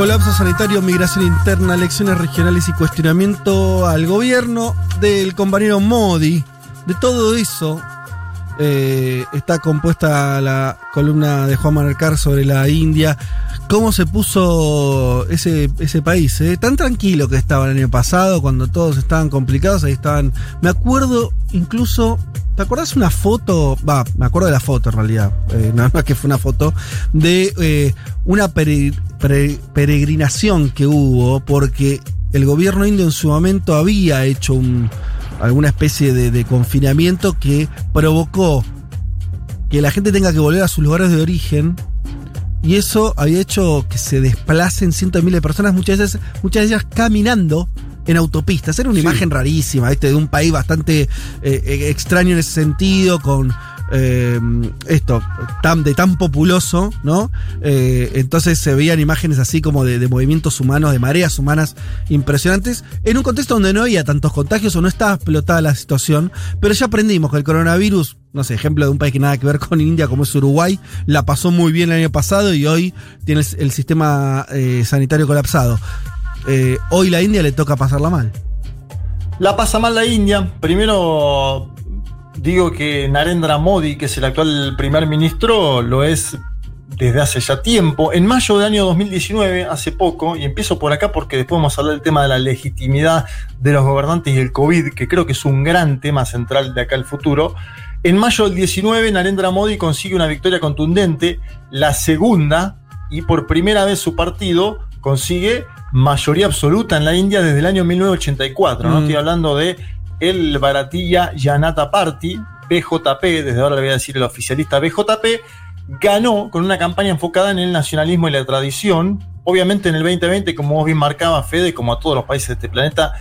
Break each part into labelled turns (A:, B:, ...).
A: Colapso sanitario, migración interna, elecciones regionales y cuestionamiento al gobierno del compañero Modi. De todo eso eh, está compuesta la columna de Juan Manuel sobre la India. Cómo se puso ese, ese país, eh? tan tranquilo que estaba el año pasado, cuando todos estaban complicados, ahí estaban. Me acuerdo incluso ¿Te acordás una foto? Va, me acuerdo de la foto en realidad. eh, nada más que fue una foto de eh, una pere- pere- peregrinación que hubo porque el gobierno indio en su momento había hecho un- alguna especie de confinamiento que provocó que la gente tenga que volver a sus lugares de origen. Y eso había hecho que se desplacen cientos de miles de personas, muchas veces, muchas de ellas caminando en autopistas. Era una
B: Sí.
A: imagen rarísima, ¿viste? De un país bastante eh, eh, extraño en ese sentido, con eh, esto, tan, de tan populoso, ¿no? Eh, entonces se veían imágenes así como de, de movimientos humanos, de mareas humanas impresionantes, en un contexto donde no había tantos contagios o no estaba explotada la situación, pero ya aprendimos que el coronavirus, no sé, ejemplo de un país que nada que ver con India como es Uruguay, la pasó muy bien el año pasado y hoy tiene el, sistema eh, sanitario colapsado. Eh, hoy la India le toca pasarla mal.
B: La pasa mal la India. Primero digo que Narendra Modi, que es el actual primer ministro, lo es desde hace ya tiempo. En mayo del año 2019, hace poco, y empiezo por acá porque después vamos a hablar del tema de la legitimidad de los gobernantes y el COVID, que creo que es un gran tema central de acá al futuro. En mayo del 19, Narendra Modi consigue una victoria contundente, la segunda, y por primera vez su partido consigue mayoría absoluta en la India desde el año 1984. No
A: Mm.
B: estoy hablando de el Bharatiya Janata Party, BJP, desde ahora le voy a decir el oficialista BJP, ganó con una campaña enfocada en el nacionalismo y la tradición. Obviamente en el 2020, como vos bien marcabas, Fede, como a todos los países de este planeta,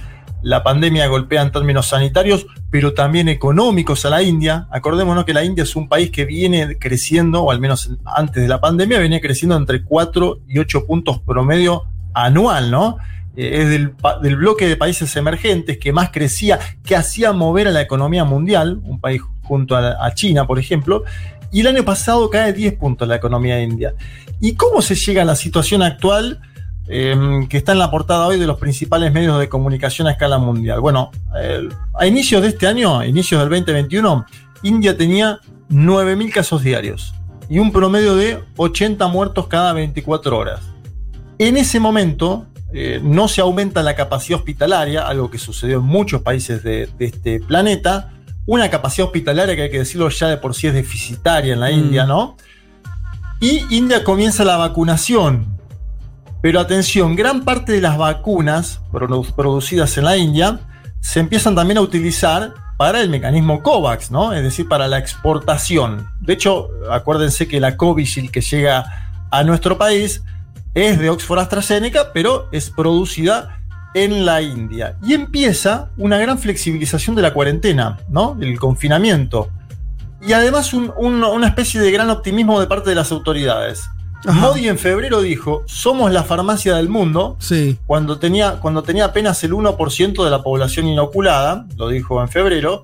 B: la pandemia golpea en términos sanitarios, pero también económicos a la India. Acordémonos que la India es un país que viene creciendo, o al menos antes de la pandemia, venía creciendo entre 4 y 8 puntos promedio anual, ¿no? Eh, es del, del bloque de países emergentes que más crecía, que hacía mover a la economía mundial, un país junto a, a China, por ejemplo, y el año pasado cae 10 puntos la economía india. ¿Y cómo se llega a la situación actual eh, que está en la portada hoy de los principales medios de comunicación a escala mundial? Bueno, eh, a inicios de este año, a inicios del 2021, India tenía 9.000 casos diarios y un promedio de 80 muertos cada 24 horas. En ese momento eh, no se aumenta la capacidad hospitalaria, algo que sucedió en muchos países de, de este planeta. Una capacidad hospitalaria que hay que decirlo ya de por sí es deficitaria en la
A: Mm.
B: India, ¿no? Y India comienza la vacunación. Pero atención, gran parte de las vacunas produ- producidas en la India se empiezan también a utilizar para el mecanismo COVAX, ¿no? Es decir, para la exportación. De hecho, acuérdense que la Covishield que llega a nuestro país es de Oxford AstraZeneca, pero es producida en la India. Y empieza una gran flexibilización de la cuarentena, ¿no? Del confinamiento. Y además un- un- una especie de gran optimismo de parte de las autoridades.
A: Ajá.
B: Modi en febrero dijo, somos la farmacia del mundo,
A: Sí.
B: cuando tenía, cuando tenía apenas el 1% de la población inoculada, lo dijo en febrero,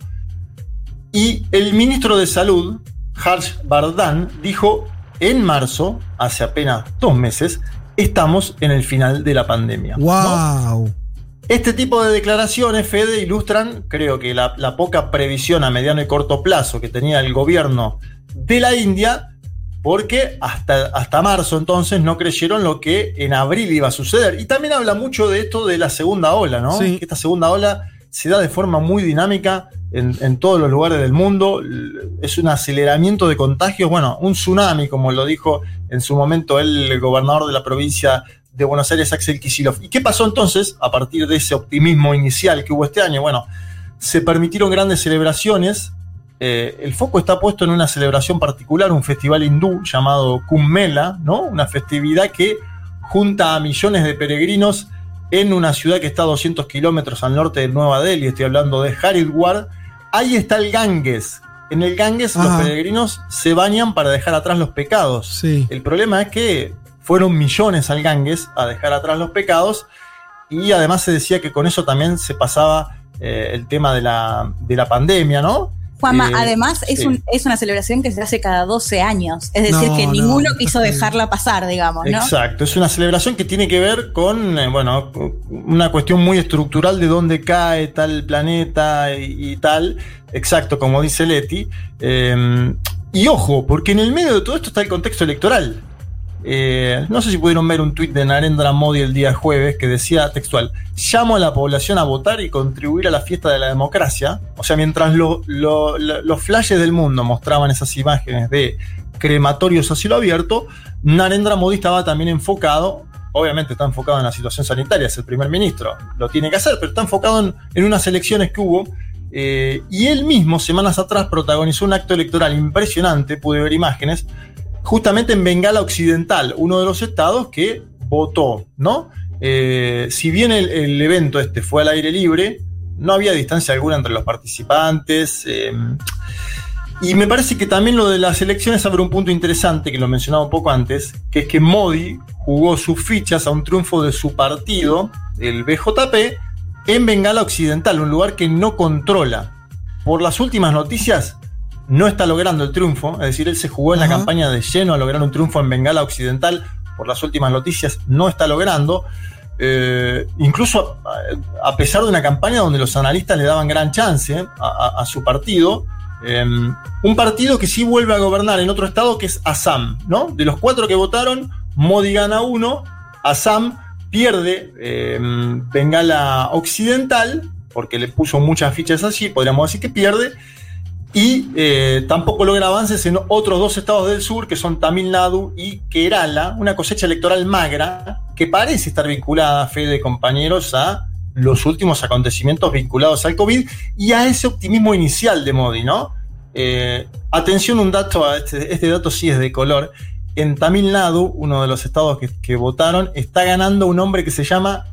B: y el ministro de Salud, Harsh Vardhan, dijo en marzo, hace apenas dos meses, estamos en el final de la pandemia. ¿no?
A: ¡Wow!
B: Este tipo de declaraciones, Fede, ilustran, creo que la, la poca previsión a mediano y corto plazo que tenía el gobierno de la India, porque hasta, hasta marzo entonces no creyeron lo que en abril iba a suceder. Y también habla mucho de esto de la segunda ola, ¿no?
A: Sí.
B: Que esta segunda ola se da de forma muy dinámica en, en todos los lugares del mundo. Es un aceleramiento de contagios, bueno, un tsunami, como lo dijo en su momento el gobernador de la provincia de Buenos Aires, Axel Kicillof. ¿Y qué pasó entonces a partir de ese optimismo inicial que hubo este año? Bueno, se permitieron grandes celebraciones. Eh, el foco está puesto en una celebración particular, un festival hindú llamado Kumbh ¿no? Una festividad que junta a millones de peregrinos en una ciudad que está a 200 kilómetros al norte de Nueva Delhi, estoy hablando de Haridwar. Ahí está el Ganges. En el Ganges los peregrinos se bañan para dejar atrás los pecados. El problema es que fueron millones al Ganges a dejar atrás los pecados y además se decía que con eso también se pasaba eh, el tema de la, de la pandemia, ¿no?
C: Juanma, eh, además es, un, es una celebración que se hace cada 12 años, es decir, que ninguno quiso dejarla pasar, digamos, ¿no?
B: Exacto, es una celebración que tiene que ver con, eh, bueno, una cuestión muy estructural de dónde cae tal planeta y, tal, exacto, como dice Leti. y ojo, porque en el medio de todo esto está el contexto electoral. Eh, no sé si pudieron ver un tuit de Narendra Modi el día jueves que decía textual, llamo a la población a votar y contribuir a la fiesta de la democracia. O sea, mientras los flashes del mundo mostraban esas imágenes de crematorios a cielo abierto, Narendra Modi estaba también enfocado, obviamente está enfocado en la situación sanitaria, es el primer ministro, lo tiene que hacer, pero está enfocado en, unas elecciones que hubo. Eh, y él mismo, semanas atrás, protagonizó un acto electoral impresionante, pude ver imágenes, justamente en Bengala Occidental, uno de los estados que votó, ¿no? Eh, si bien el, evento este fue al aire libre, no había distancia alguna entre los participantes. Em, y me parece que también lo de las elecciones abre un punto interesante, que lo mencionaba un poco antes, que es que Modi jugó sus fichas a un triunfo de su partido, el BJP, en Bengala Occidental, un lugar que no controla. Por las últimas noticias, no está logrando el triunfo, es decir, él se jugó en la campaña de lleno a lograr un triunfo en Bengala Occidental, por las últimas noticias no está logrando. Eh, incluso a, pesar de una campaña donde los analistas le daban gran chance a, su partido, em, un partido que sí vuelve a gobernar en otro estado que es Assam, ¿no? De los cuatro que votaron, Modi gana uno, Assam pierde em, Bengala Occidental, porque le puso muchas fichas allí, podríamos decir que pierde, y eh, tampoco logra avances en otros dos estados del sur, que son Tamil Nadu y Kerala, una cosecha electoral magra que parece estar vinculada, fe de compañeros, a los últimos acontecimientos vinculados al COVID y a ese optimismo inicial de Modi, ¿no? Eh, atención, un dato, este, este, dato sí es de color. En Tamil Nadu, uno de los estados que, votaron, está ganando un hombre que se llama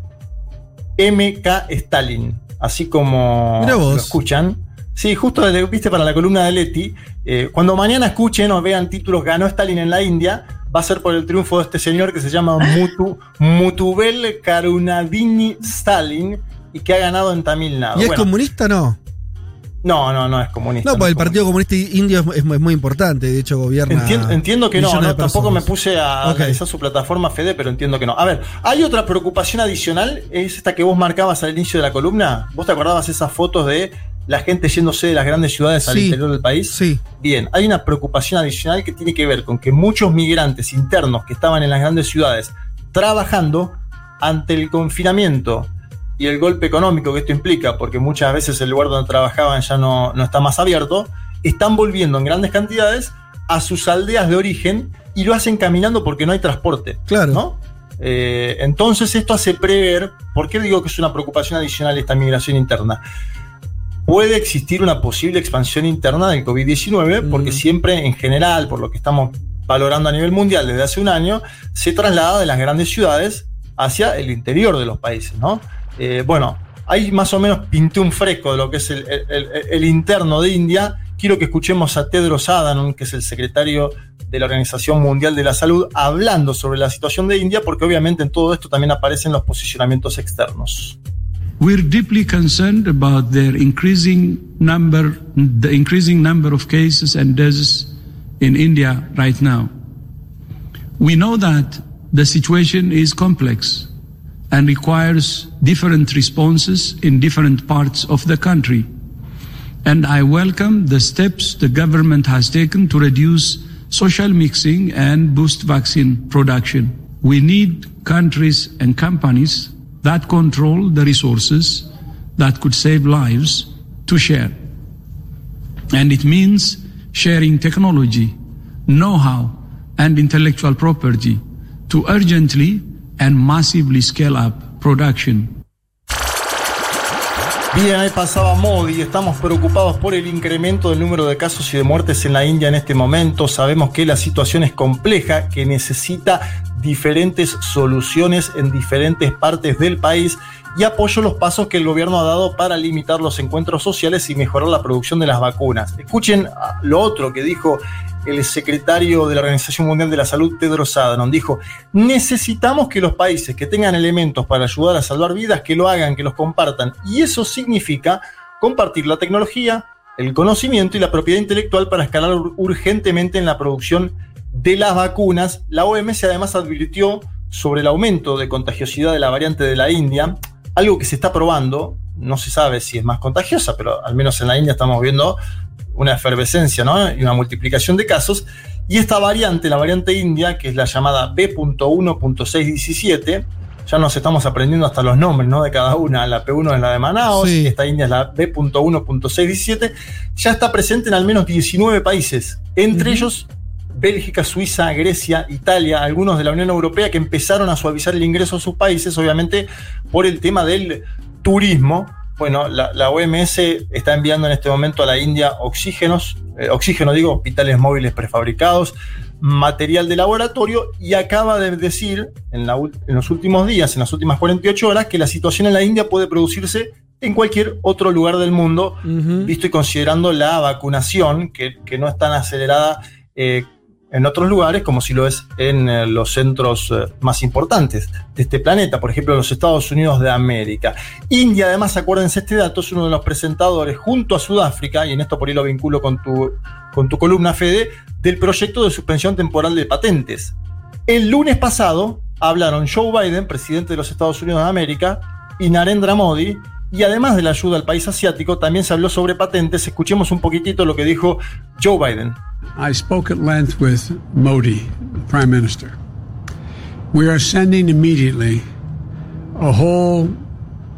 B: MK Stalin, así como lo escuchan. Sí, justo viste para la columna de Leti. Eh, cuando mañana escuchen o vean títulos ganó Stalin en la India, va a ser por el triunfo de este señor que se llama Mutu, Mutubel Karunadini Stalin y que ha ganado en Tamil Nadu.
A: ¿Y es comunista no?
B: No, no, no es comunista.
A: No, porque el Partido Comunista Indio es, muy importante, de hecho gobierna.
B: Entiendo, que no, tampoco me puse a analizar su plataforma Fede, pero entiendo que no. A ver, hay otra preocupación adicional, es esta que vos marcabas al inicio de la columna. ¿Vos te acordabas esas fotos de la gente yéndose de las grandes ciudades al interior del país.
A: Sí.
B: Bien, hay una preocupación adicional que tiene que ver con que muchos migrantes internos que estaban en las grandes ciudades trabajando ante el confinamiento y el golpe económico que esto implica, porque muchas veces el lugar donde trabajaban ya no, no está más abierto, están volviendo en grandes cantidades a sus aldeas de origen y lo hacen caminando porque no hay transporte.
A: Claro.
B: ¿no? Eh, entonces esto hace prever, ¿por qué digo que es una preocupación adicional esta migración interna? Puede existir una posible expansión interna del COVID-19, porque mm. siempre en general, por lo que estamos valorando a nivel mundial desde hace un año, se traslada de las grandes ciudades hacia el interior de los países, ¿no? Eh, bueno, ahí más o menos pinté un fresco de lo que es el, interno de India. Quiero que escuchemos a Tedros Adhanom, que es el secretario de la Organización Mundial de la Salud, hablando sobre la situación de India, porque obviamente en todo esto también aparecen los posicionamientos externos.
D: We're deeply concerned about their increasing number, the increasing number of cases and deaths in India right now. We know that the situation is complex and requires different responses in different parts of the country. And I welcome the steps the government has taken to reduce social mixing and boost vaccine production. We need countries and companies that control the resources that could save lives to share. And it means sharing technology, know-how, and intellectual property to urgently and massively scale up production.
B: Bien, ahí pasaba Modi. Estamos preocupados por el incremento del número de casos y de muertes en la India en este momento. Sabemos que la situación es compleja, que necesita diferentes soluciones en diferentes partes del país y apoyo los pasos que el gobierno ha dado para limitar los encuentros sociales y mejorar la producción de las vacunas. Escuchen lo otro que dijo el secretario de la Organización Mundial de la Salud, Tedros Adhanom, dijo, necesitamos que los países que tengan elementos para ayudar a salvar vidas, que lo hagan, que los compartan. Y eso significa compartir la tecnología, el conocimiento y la propiedad intelectual para escalar urgentemente en la producción de las vacunas. La OMS además advirtió sobre el aumento de contagiosidad de la variante de la India, algo que se está probando, no se sabe si es más contagiosa, pero al menos en la India estamos viendo una efervescencia ¿no? y una multiplicación de casos. Y esta variante, la variante india, que es la llamada B.1.617, ya nos estamos aprendiendo hasta los nombres ¿no? de cada una. La P1 es la de Manaus, esta india es la B.1.617, ya está presente en al menos 19 países, entre ellos Bélgica, Suiza, Grecia, Italia, algunos de la Unión Europea que empezaron a suavizar el ingreso a sus países, obviamente por el tema del turismo. Bueno, la, OMS está enviando en este momento a la India oxígenos, eh, oxígeno digo, hospitales móviles prefabricados, material de laboratorio y acaba de decir en, los últimos días, en las últimas 48 horas, que la situación en la India puede producirse en cualquier otro lugar del mundo, visto y considerando la vacunación, que, no es tan acelerada eh, en otros lugares como si lo es en eh, los centros eh, más importantes de este planeta, por ejemplo los Estados Unidos de América. India, además, acuérdense este dato, es uno de los presentadores junto a Sudáfrica, y en esto por ahí lo vinculo con tu, con tu columna, Fede, del proyecto de suspensión temporal de patentes. El lunes pasado hablaron Joe Biden, presidente de los Estados Unidos de América, y Narendra Modi, y además de la ayuda al país asiático, también se habló sobre patentes. Escuchemos un poquitito lo que dijo Joe Biden.
D: I spoke at length with Modi, Prime Minister. We are sending immediately a whole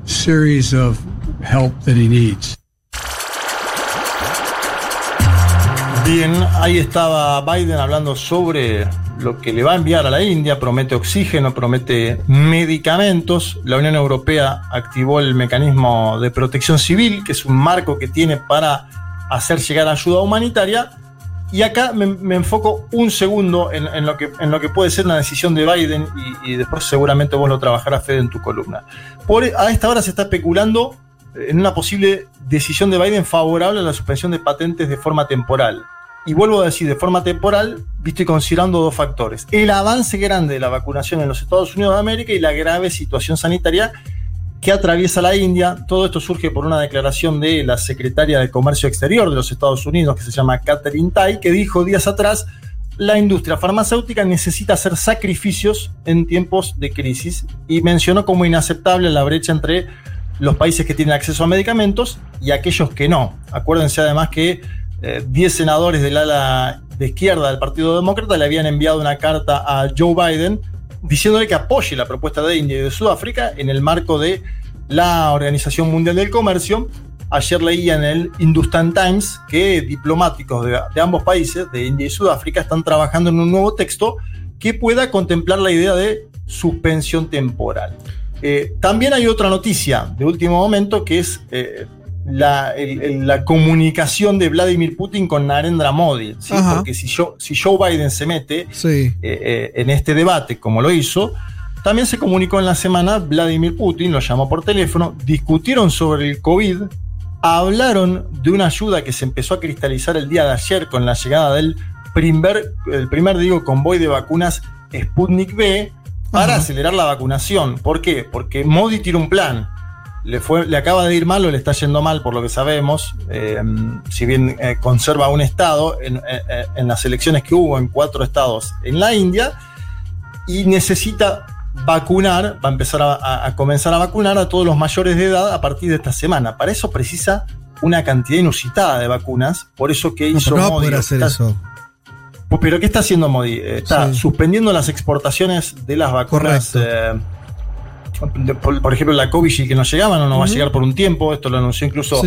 D: series of help that he needs.
B: Bien, ahí estaba Biden hablando sobre lo que le va a enviar a la India, promete oxígeno, promete medicamentos. La Unión Europea activó el mecanismo de protección civil, que es un marco que tiene para hacer llegar ayuda humanitaria. Y acá me, enfoco un segundo en, lo que, en lo que puede ser una decisión de Biden y, después seguramente vos lo trabajarás, Fede, en tu columna. Por, a esta hora se está especulando en una posible decisión de Biden favorable a la suspensión de patentes de forma temporal. Y vuelvo a decir, de forma temporal, visto y considerando dos factores. El avance grande de la vacunación en los Estados Unidos de América y la grave situación sanitaria que atraviesa la India. Todo esto surge por una declaración de la secretaria de Comercio Exterior de los Estados Unidos, que se llama Catherine Tai, que dijo días atrás, la industria farmacéutica necesita hacer sacrificios en tiempos de crisis y mencionó como inaceptable la brecha entre los países que tienen acceso a medicamentos y aquellos que no. Acuérdense además que 10 eh, senadores del ala de izquierda del Partido Demócrata le habían enviado una carta a Joe Biden diciéndole que apoye la propuesta de India y de Sudáfrica en el marco de la Organización Mundial del Comercio. Ayer leía en el Hindustan Times que diplomáticos de, ambos países, de India y Sudáfrica, están trabajando en un nuevo texto que pueda contemplar la idea de suspensión temporal. Eh, también hay otra noticia de último momento que es eh, la, comunicación de Vladimir Putin con Narendra Modi. Porque si, si, Joe Biden se mete eh, eh, en este debate, como lo hizo, también se comunicó en la semana Vladimir Putin, lo llamó por teléfono, discutieron sobre el COVID, hablaron de una ayuda que se empezó a cristalizar el día de ayer con la llegada del primer, el primer digo, convoy de vacunas Sputnik B para acelerar la vacunación. ¿Por qué? Porque Modi tiene un plan le, fue, le acaba de ir mal o le está yendo mal, por lo que sabemos, eh, si bien eh, conserva un estado en, eh, en, las elecciones que hubo en cuatro estados en la India, y necesita vacunar, va a empezar a, comenzar a vacunar a todos los mayores de edad a partir de esta semana. Para eso precisa una cantidad inusitada de vacunas, por eso que hizo
A: no, Modi. hacer eso.
B: Pero ¿qué está haciendo Modi? Está suspendiendo las exportaciones de las vacunas por, ejemplo, la COVID que no llegaba, no nos va a llegar por un tiempo, esto lo anunció incluso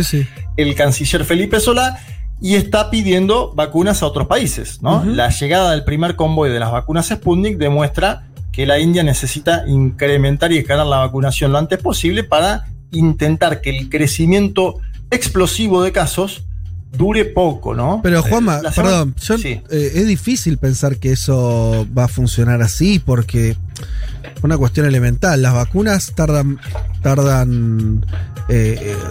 B: el canciller Felipe Solá, y está pidiendo vacunas a otros países. ¿no? La llegada del primer convoy de las vacunas Sputnik demuestra que la India necesita incrementar y escalar la vacunación lo antes posible para intentar que el crecimiento explosivo de casos dure poco, ¿no?
A: Pero Juanma, perdón, es difícil pensar que eso va a funcionar así porque una cuestión elemental. Las vacunas tardan. tardan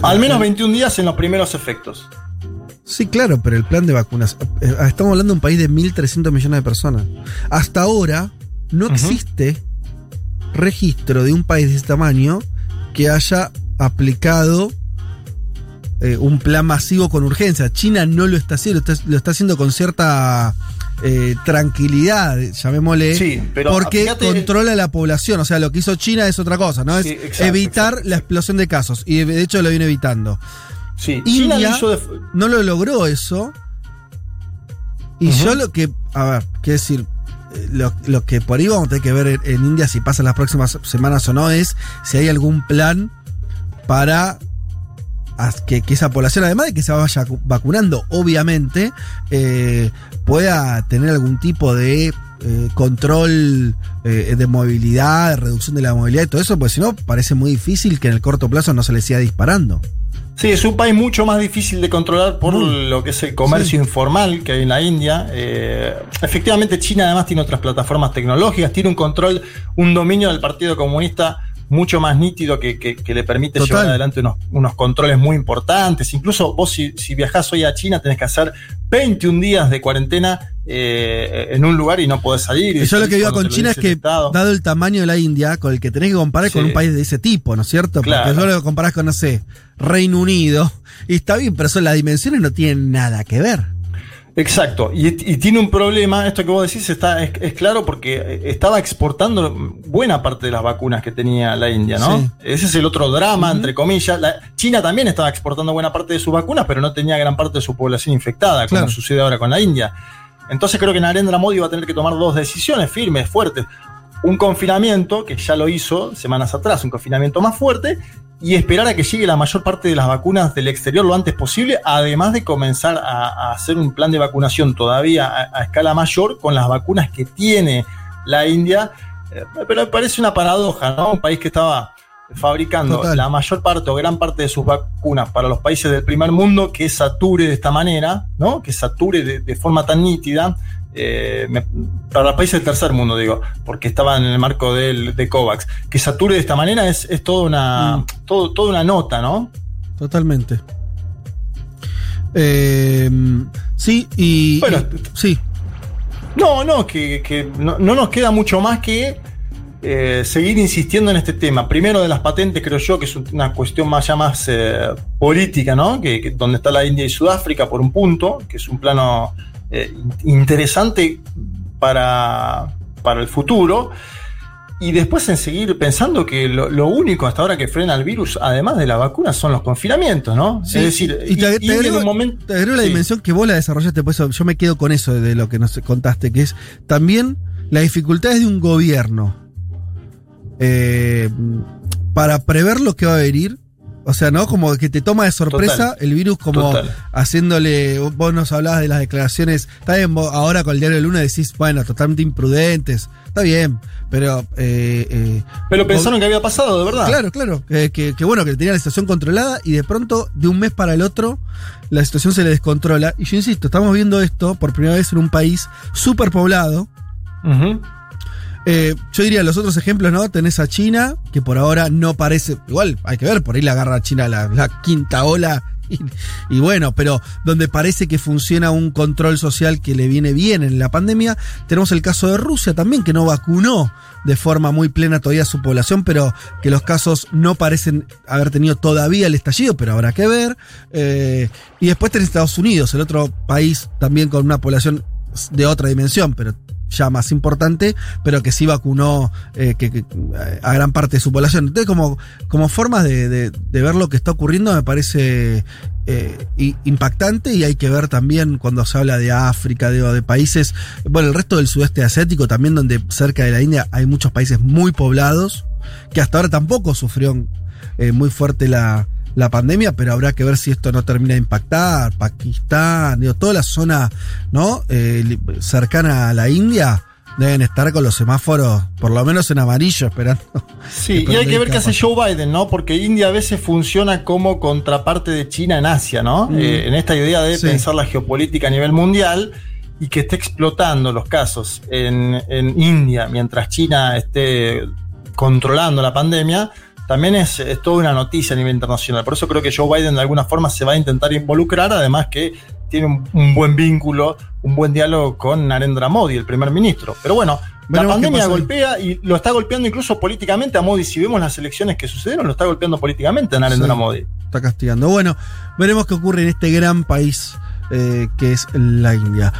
B: Al menos 21 días en los primeros efectos.
A: Sí, claro, pero el plan de vacunas. Eh, estamos hablando de un país de 1.300 millones de personas. Hasta ahora no existe registro de un país de ese tamaño que haya aplicado eh, un plan masivo con urgencia. China no lo está haciendo, lo está haciendo con cierta eh, tranquilidad, llamémosle, sí, pero porque controla la población. O sea, lo que hizo China es otra cosa, ¿no? es evitar la explosión de casos. Y de hecho lo viene evitando.
B: Sí,
A: India no lo logró eso. Y yo lo que, a ver, quiero decir, eh, lo, que por ahí vamos a tener que ver en, India si pasa las próximas semanas o no es si hay algún plan para que, esa población, además de que se vaya vacunando, obviamente, eh, pueda tener algún tipo de eh, control de movilidad, de reducción de la movilidad y todo eso, porque si no, parece muy difícil que en el corto plazo no se le siga disparando.
B: Sí, es un país mucho más difícil de controlar por lo que es el comercio informal que hay en la India. Eh, efectivamente, China además tiene otras plataformas tecnológicas, tiene un control, un dominio del Partido Comunista mucho más nítido que, le permite llevar adelante unos, controles muy importantes. Incluso vos si, si, viajás hoy a China tenés que hacer 21 días de cuarentena eh, en un lugar y no podés salir.
A: Y yo lo que digo con China es que, dado el tamaño de la India, con el que tenés que comparar con un país de ese tipo, ¿no es cierto? Porque yo lo comparás con, no sé, Reino Unido, y está bien, pero son las dimensiones no tienen nada que ver.
B: Exacto, y, tiene un problema, esto que vos decís está, es, claro porque estaba exportando buena parte de las vacunas que tenía la India, ¿no? Ese es el otro drama, entre comillas. China también estaba exportando buena parte de sus vacunas, pero no tenía gran parte de su población infectada, como sucede ahora con la India. Entonces creo que Narendra Modi va a tener que tomar dos decisiones firmes, fuertes. Un confinamiento, que ya lo hizo semanas atrás, un confinamiento más fuerte, y esperar a que llegue la mayor parte de las vacunas del exterior lo antes posible, además de comenzar a, hacer un plan de vacunación todavía a, escala mayor con las vacunas que tiene la India. Eh, pero me parece una paradoja, ¿no? Un país que estaba fabricando la mayor parte o gran parte de sus vacunas para los países del primer mundo, que sature de esta manera, ¿no? Que sature de forma tan nítida eh, para los países del tercer mundo, digo, porque estaban en el marco del, de COVAX. Que sature de esta manera es, es toda, una, mm. todo, toda una nota, ¿no?
A: Totalmente. Eh, sí, y.
B: Bueno, sí. No, no, que, no, nos queda mucho más que eh, seguir insistiendo en este tema. Primero de las patentes, creo yo, que es una cuestión más ya más política, ¿no? Que, donde está la India y Sudáfrica por un punto, que es un plano eh, interesante para, para el futuro. Y después en seguir pensando que lo, único hasta ahora que frena el virus, además de la vacuna, son los confinamientos, ¿no?
A: es decir, y, te, agrego, momento, la dimensión que vos la desarrollaste, yo me quedo con eso de lo que nos contaste, que es también las dificultades de un gobierno eh, para prever lo que va a venir o sea, ¿no? Como que te toma de sorpresa el virus, como haciéndole. Vos nos hablabas de las declaraciones. Está bien, vos ahora con el diario de Luna decís, bueno, totalmente imprudentes. Está bien, pero. Eh,
B: eh, pero pensaron que había pasado, de verdad.
A: Claro, claro. que, bueno, que tenía la situación controlada y de pronto, de un mes para el otro, la situación se le descontrola. Y yo insisto, estamos viendo esto por primera vez en un país súper poblado. Eh, yo diría los otros ejemplos, ¿no? Tenés a China, que por ahora no parece. Igual hay que ver, por ahí la agarra China la, quinta ola. Y, bueno, pero donde parece que funciona un control social que le viene bien en la pandemia, tenemos el caso de Rusia también, que no vacunó de forma muy plena todavía su población, pero que los casos no parecen haber tenido todavía el estallido, pero habrá que ver. Eh, y después tenés Estados Unidos, el otro país también con una población de otra dimensión, pero ya más importante, pero que sí vacunó eh, que, a gran parte de su población. Entonces, como, como formas de, ver lo que está ocurriendo, me parece eh, impactante y hay que ver también cuando se habla de África, de, de países, bueno, el resto del sudeste asiático también, donde cerca de la India hay muchos países muy poblados, que hasta ahora tampoco sufrió eh, muy fuerte la, la pandemia, pero habrá que ver si esto no termina de impactar. Pakistán, digo, toda la zona ¿no? Eh, cercana a la India deben estar con los semáforos, por lo menos en amarillo, esperando.
B: Sí, y hay que ver qué hace Joe Biden, ¿no? Porque India a veces funciona como contraparte de China en Asia, ¿no?
A: Mm.
B: Eh, en esta idea de
A: Sí.
B: pensar la geopolítica a nivel mundial y que esté explotando los casos en, en India mientras China esté controlando la pandemia, también es, es toda una noticia a nivel internacional. Por eso creo que Joe Biden de alguna forma se va a intentar involucrar, además que tiene un, un buen vínculo, un buen diálogo con Narendra Modi, el primer ministro. Pero bueno, la
A: Veremos
B: pandemia golpea y lo está golpeando incluso políticamente a Modi. Si vemos las elecciones que sucedieron, lo está golpeando políticamente a Narendra
A: Sí.
B: Modi.
A: Está castigando. Bueno, veremos qué ocurre en este gran país eh, que es la India.